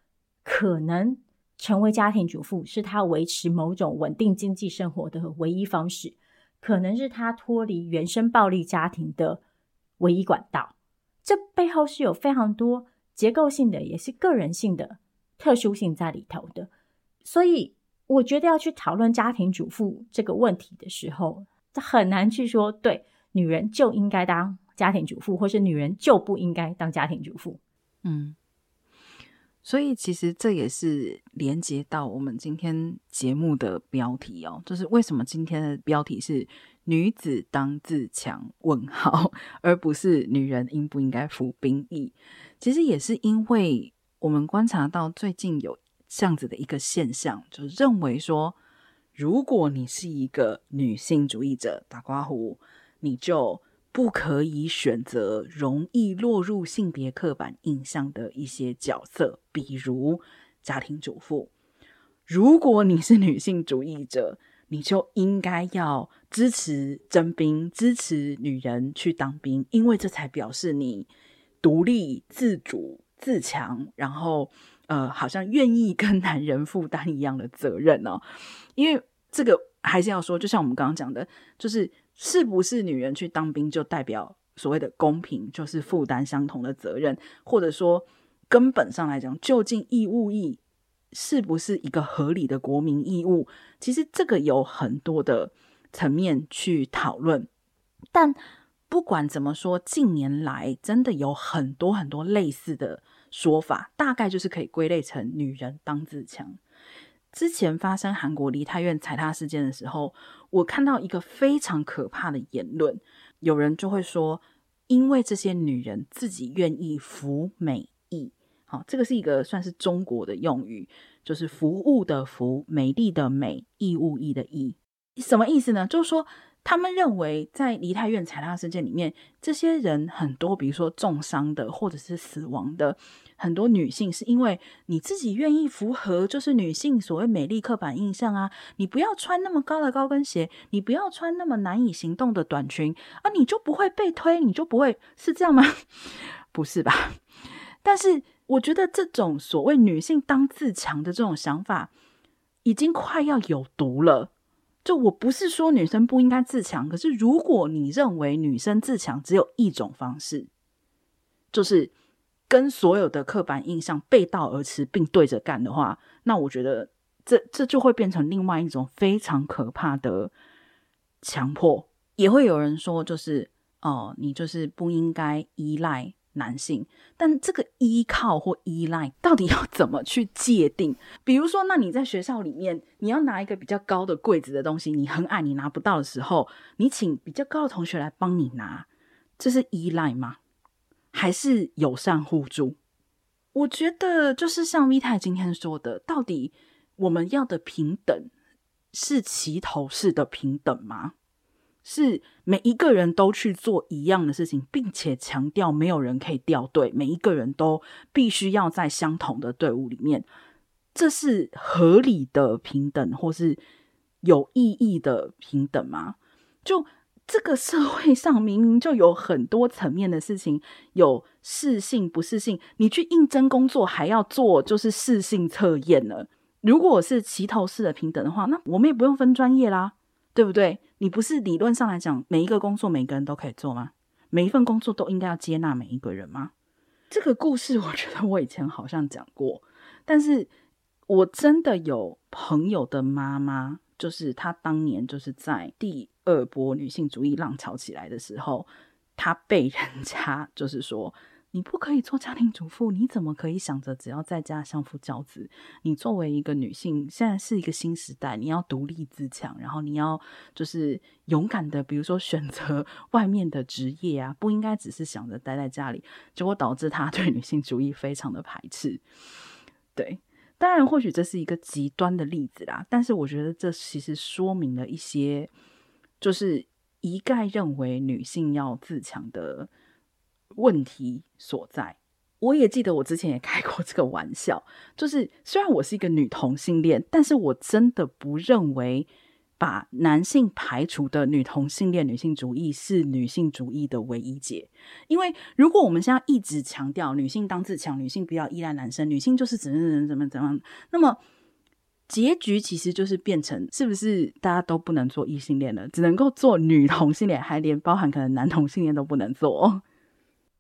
A: 可能。成为家庭主妇是她维持某种稳定经济生活的唯一方式，可能是他脱离原生暴力家庭的唯一管道。这背后是有非常多结构性的，也是个人性的特殊性在里头的。所以，我觉得要去讨论家庭主妇这个问题的时候，很难去说对女人就应该当家庭主妇，或是女人就不应该当家庭主妇。
B: 嗯。所以，其实这也是连接到我们今天节目的标题哦，就是为什么今天的标题是“女子当自强”问号，而不是“女人应不应该服兵役”。其实也是因为我们观察到最近有这样子的一个现象，就认为说，如果你是一个女性主义者，打刮胡，你就。不可以选择容易落入性别刻板印象的一些角色，比如家庭主妇。如果你是女性主义者，你就应该要支持征兵，支持女人去当兵，因为这才表示你独立、自主、自强，然后呃，好像愿意跟男人负担一样的责任哦。因为这个还是要说，就像我们刚刚讲的，就是。是不是女人去当兵就代表所谓的公平，就是负担相同的责任，或者说根本上来讲，究竟义务役是不是一个合理的国民义务？其实这个有很多的层面去讨论。但不管怎么说，近年来真的有很多很多类似的说法，大概就是可以归类成女人当自强。之前发生韩国梨泰院踩踏事件的时候，我看到一个非常可怕的言论，有人就会说，因为这些女人自己愿意服美役，好，这个是一个算是中国的用语，就是服务的服，美丽的美，义务役的义，什么意思呢？就是说。他们认为，在梨泰院踩踏事件里面，这些人很多，比如说重伤的或者是死亡的很多女性，是因为你自己愿意符合就是女性所谓美丽刻板印象啊，你不要穿那么高的高跟鞋，你不要穿那么难以行动的短裙啊，你就不会被推，你就不会是这样吗？不是吧？但是我觉得这种所谓女性当自强的这种想法，已经快要有毒了。就我不是说女生不应该自强，可是如果你认为女生自强只有一种方式，就是跟所有的刻板印象背道而驰并对着干的话，那我觉得这这就会变成另外一种非常可怕的强迫。也会有人说，就是哦，你就是不应该依赖。男性，但这个依靠或依赖到底要怎么去界定？比如说，那你在学校里面，你要拿一个比较高的柜子的东西，你很矮，你拿不到的时候，你请比较高的同学来帮你拿，这是依赖吗？还是友善互助？我觉得就是像 Vita 今天说的，到底我们要的平等是齐头式的平等吗？是每一个人都去做一样的事情，并且强调没有人可以掉队，每一个人都必须要在相同的队伍里面，这是合理的平等，或是有意义的平等吗？就这个社会 上明明就有很多层面的事情，有适性不适性，你去应征工作还要做就是适性测验呢？如果是齐头式的平等的话，那我们也不用分专业啦，对不对？你不是理论上来讲，每一个工作每个人都可以做吗？每一份工作都应该要接纳每一个人吗？这个故事我觉得我以前好像讲过，但是我真的有朋友的妈妈，就是她当年就是在第二波女性主义浪潮起来的时候，她被人家就是说。你不可以做家庭主妇，你怎么可以想着只要在家相夫教子？你作为一个女性，现在是一个新时代，你要独立自强，然后你要就是勇敢的，比如说选择 外面的职业啊，不应该只是想着待在家里，结果导致她对女性主义非常的排斥。对，当然，或许这是一个极端的例子啦，但是我觉得这其实说明了一些，就是一概认为女性要自强的问题所在。我也记得我之前也开过这个玩笑，就是虽然我是一个女同性恋，但是我真的不认为。把男性排除的女同性恋女性主义是女性主义的唯一解，因为如果我们现在一直强调女性当自强，女性不要依赖男生，女性就是怎么怎么怎么怎么，那么结局其实就是变成是不是大家都不能做异性恋了，只能够做女同性恋，还连包含可能男同性恋都不能做。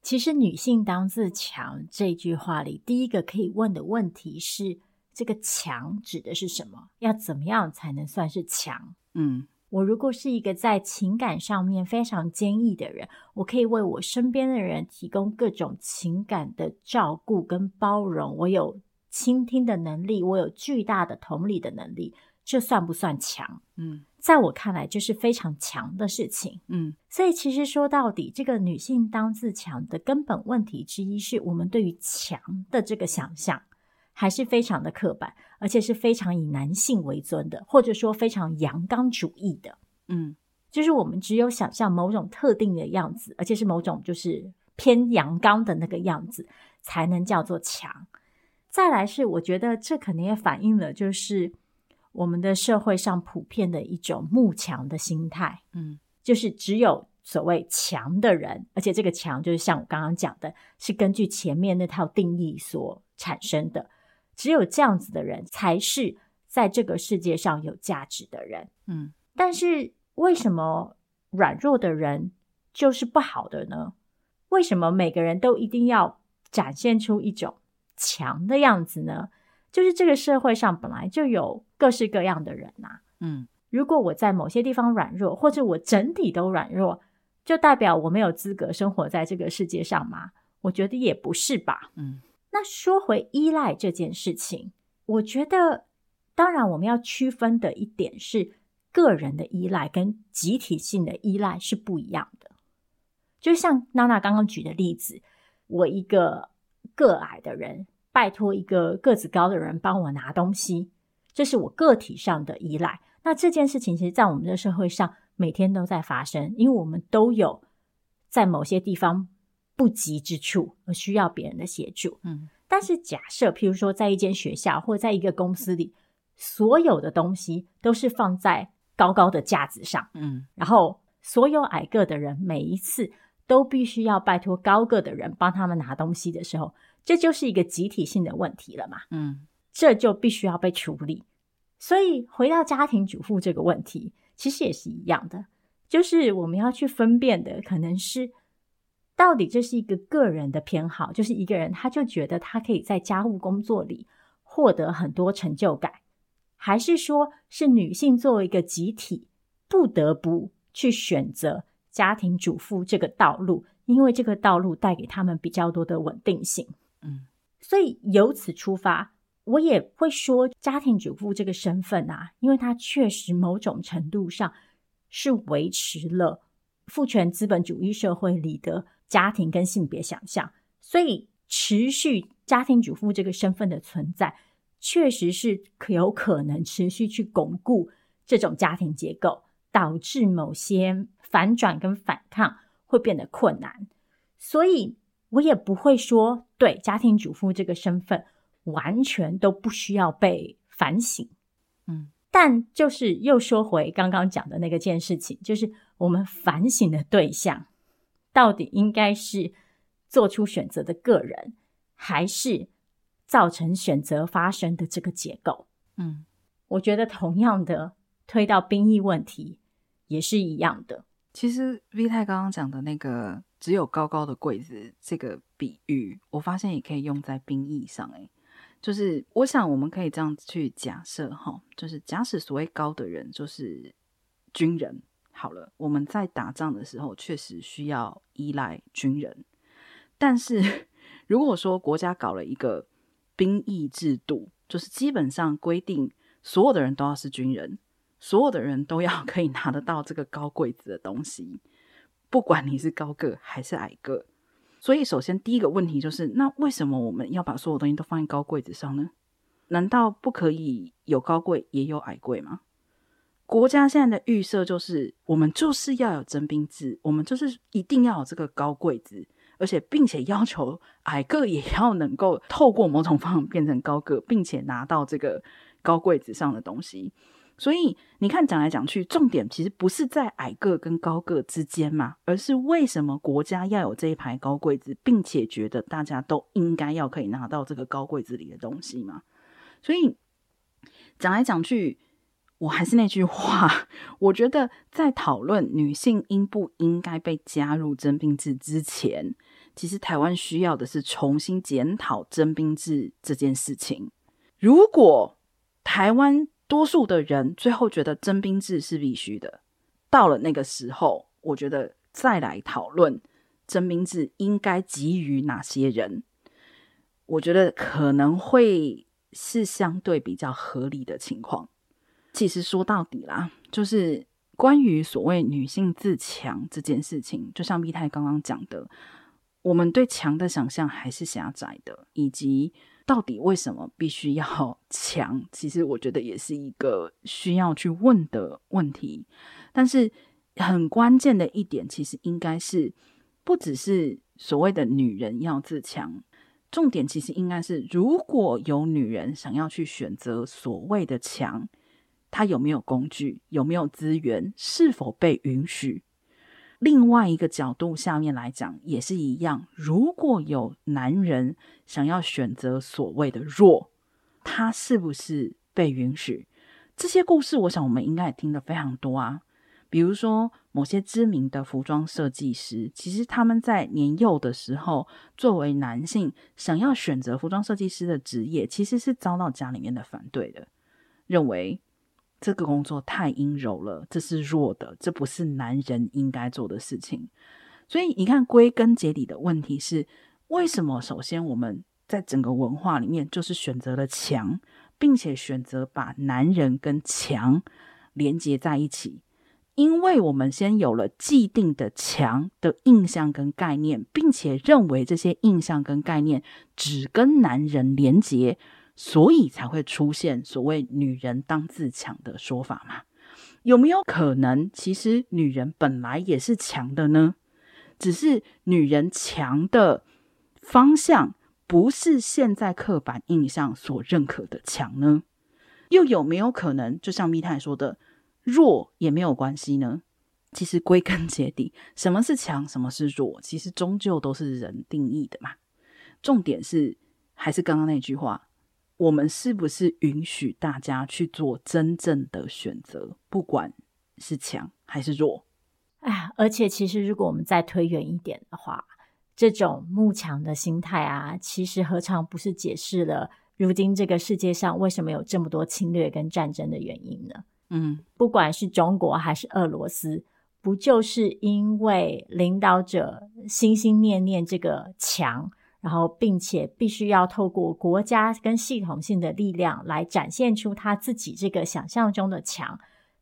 A: 其实“女性当自强”这句话里，第一个可以问的问题是。这个强指的是什么？要怎么样才能算是强？
B: 嗯，
A: 我如果是一个在情感上面非常坚毅的人，我可以为我身边的人提供各种情感的照顾跟包容，我有倾听的能力，我有巨大的同理的能力，这算不算强？
B: 嗯，
A: 在我看来，这是非常强的事情。
B: 嗯，
A: 所以其实说到底，这个女性当自强的根本问题之一，是我们对于强的这个想象。还是非常的刻板，而且是非常以男性为尊的，或者说非常阳刚主义的。
B: 嗯，
A: 就是我们只有想象某种特定的样子，而且是某种就是偏阳刚的那个样子，才能叫做强。再来是，我觉得这可能也反映了就是我们的社会上普遍的一种慕强的心态。
B: 嗯，
A: 就是只有所谓强的人，而且这个强就是像我刚刚讲的，是根据前面那套定义所产生的。只有这样子的人才是在这个世界上有价值的人。
B: 嗯，
A: 但是为什么软弱的人就是不好的呢？为什么每个人都一定要展现出一种强的样子呢？就是这个社会上本来就有各式各样的人呐。
B: 嗯，
A: 如果我在某些地方软弱，或者我整体都软弱，就代表我没有资格生活在这个世界上吗？我觉得也不是吧。
B: 嗯。
A: 那说回依赖这件事情，我觉得，当然我们要区分的一点是，个人的依赖跟集体性的依赖是不一样的。就像娜娜刚刚举的例子，我一个个矮的人，拜托一个个子高的人帮我拿东西，这是我个体上的依赖。那这件事情其实，在我们的社会上每天都在发生，因为我们都有在某些地方。不及之处而需要别人的协助，
B: 嗯，
A: 但是假设，譬如说，在一间学校或在一个公司里，所有的东西都是放在高高的架子上，
B: 嗯，
A: 然后所有矮个的人每一次都必须要拜托高个的人帮他们拿东西的时候，这就是一个集体性的问题了嘛，
B: 嗯，
A: 这就必须要被处理。所以回到家庭主妇这个问题，其实也是一样的，就是我们要去分辨的可能是。到底这是一个个人的偏好，就是一个人他就觉得他可以在家务工作里获得很多成就感，还是说是女性作为一个集体不得不去选择家庭主妇这个道路，因为这个道路带给他们比较多的稳定性。
B: 嗯，
A: 所以由此出发，我也会说家庭主妇这个身份啊，因为它确实某种程度上是维持了父权资本主义社会里的。家庭跟性别想象，所以持续家庭主妇这个身份的存在，确实是有可能持续去巩固这种家庭结构，导致某些反转跟反抗会变得困难。所以我也不会说，对家庭主妇这个身份完全都不需要被反省。
B: 嗯，
A: 但就是又说回刚刚讲的那个件事情，就是我们反省的对象。到底应该是做出选择的个人，还是造成选择发生的这个结构？
B: 嗯，
A: 我觉得同样的推到兵役问题也是一样的。
B: 其实 V 太刚刚讲的那个只有高高的柜子这个比喻，我发现也可以用在兵役上。诶，就是我想我们可以这样去假设哈，就是假使所谓高的人就是军人。好了，我们在打仗的时候确实需要依赖军人，但是 如果说国家搞了一个兵役制度，就是基本上规定所有的人都要是军人，所有的人都要 可以拿得到这个高柜子的东西，不管你是高个还是矮个。所以首先第一个问题就是，那为什么我们要把所有东西都放在高柜子上呢？难道不可以有高柜也有矮柜吗？国家现在的预设就是，我们就是要有征兵制，我们就是一定要有这个高柜子，而且并且要求矮个也要能够透过某种方式变成高个，并且拿到这个高柜子上的东西。所以你看，讲来讲去，重点其实不是在矮个跟高个之间嘛，而是为什么国家要有这一排高柜子，并且觉得大家都应该要可以拿到这个高柜子里的东西嘛？所以讲来讲去，我还是那句话，我觉得在讨论女性应不应该被加入征兵制之前，其实台湾需要的是重新检讨征兵制这件事情。如果台湾多数的人最后觉得征兵制是必须的，到了那个时候，我觉得再来讨论征兵制应该给予哪些人，我觉得可能会是相对比较合理的情况。其实说到底啦，就是关于所谓女性自强这件事情，就像碧泰刚刚讲的，我们对强的想象还是狭窄的，以及。到底为什么必须要 强？其实我觉得也是一个需要去问的问题。但是很关键的一点，其实应该是不只是所谓的女人要自强，重点其实应该是，如果有女人想要去选择所谓的强，她有没有工具，有没有资源，是否被允许？另外一个角度下面来讲也是一样，如果有男人想要选择所谓的弱，他是不是被允许？这些故事，我想我们应该也听得非常多啊。比如说，某些知名的服装设计师，其实他们在年幼的时候，作为男性想要选择服装设计师的职业，其实是遭到家里面的反对的，认为。这个工作太阴柔了，这是弱的，这不是男人应该做的事情。所以你看，归根结底的问题是，为什么？首先，我们在整个文化里面就是选择了强，并且选择把男人跟强连接在一起，因为我们先有了既定的强的印象跟概念，并且认为这些印象跟概念只跟男人连接。所以才会出现所谓“女人当自强”的说法嘛？有没有可能，其实女人本来也是强的呢？只是女人强的方向不是现在刻板印象所认可的强呢？又有没有可能，就像密探说的，弱也没有关系呢？其实归根结底，什么是强，什么是弱，其实终究都是人定义的嘛。重点是，还是刚刚那句话。我们是不是允许大家去做真正的选择，不管是强还是弱？
A: 哎，而且其实如果我们再推远一点的话，这种慕强的心态啊，其实何尝不是解释了如今这个世界上为什么有这么多侵略跟战争的原因呢？
B: 嗯，
A: 不管是中国还是俄罗斯，不就是因为领导者心心念念这个强？然后，并且必须要透过国家跟系统性的力量来展现出他自己这个想象中的强，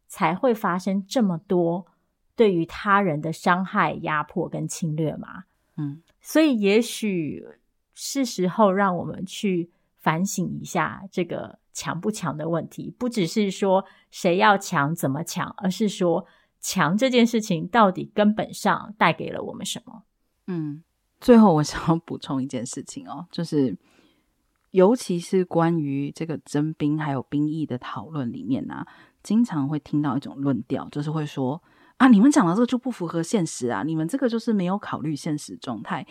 A: 才会发生这么多对于他人的伤害、压迫跟侵略嘛？
B: 嗯，
A: 所以也许是时候让我们去反省一下这个强不强的问题，不只是说谁要强怎么强，而是说强这件事情到底根本上带给了我们什么？
B: 嗯。最后，我想要补充一件事情哦，就是尤其是关于这个征兵还有兵役的讨论里面啊，经常会听到一种论调，就是会说啊，你们讲的这个就不符合现实啊，你们这个就是没有考虑现实状态。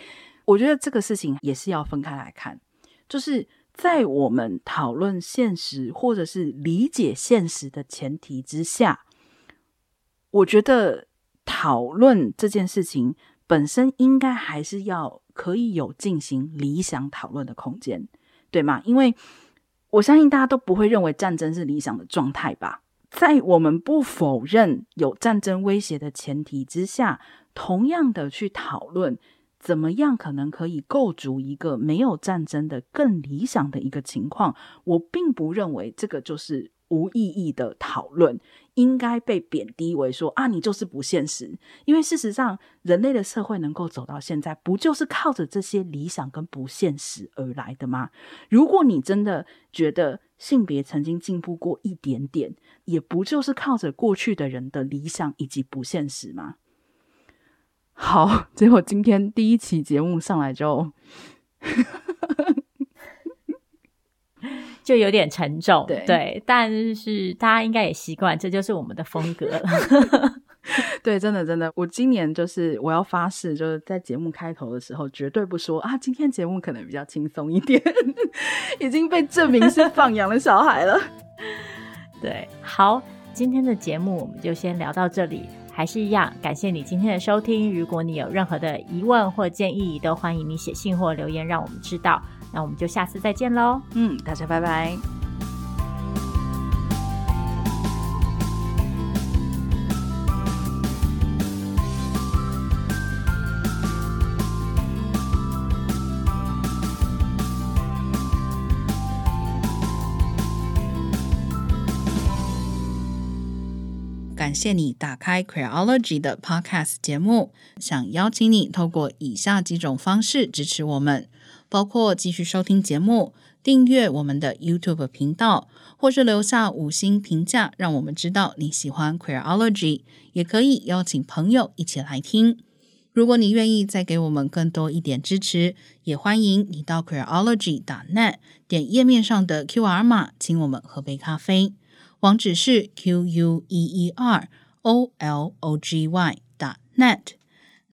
B: 我觉得这个事情也是要分开来看，就是在我们讨论现实或者是理解现实的前提之下，我觉得讨论这件事情。本身应该还是要可以有进行理想讨论的空间，对吗？因为我相信大家都不会认为战争是理想的状态吧。在我们不否认有战争威胁的前提之下，同样的去讨论怎么样可能可以构筑一个没有战争的更理想的一个情况，我并不认为这个就是无意义的讨论，应该被贬低为说啊，你就是不现实。因为事实上，人类的社会能够走到现在，不就是靠着这些理想跟不现实而来的吗？如果你真的觉得性别曾经进步过一点点，也不就是靠着过去的人的理想以及不现实吗？好，结果今天第一期节目上来就。
A: 就有点沉重，
B: 对，
A: 对，但是大家应该也习惯，这就是我们的风格了。
B: 对，真的，真的，我今年就是我要发誓，就是在节目开头的时候，绝对不说啊，今天节目可能比较轻松一点，已经被证明是放羊的小孩了。
A: 对，好，今天的节目我们就先聊到这里，还是一样，感谢你今天的收听。如果你有任何的疑问或建议，都欢迎你写信或留言让我们知道。那我们就下次再见喽。
B: 嗯，大家拜拜。感谢你打开 Queerology 的 Podcast 节目，想邀请你透过以下几种方式支持我们。包括继续收听节目、订阅我们的 YouTube 频道，或是留下五星评价，让我们知道你喜欢 Queerology。也可以邀请朋友一起来听。如果你愿意再给我们更多一点支持，也欢迎你到 Queerology.net 点页面上的 QR 码，请我们喝杯咖啡。网址是 Q U E E R O L O G Y.net。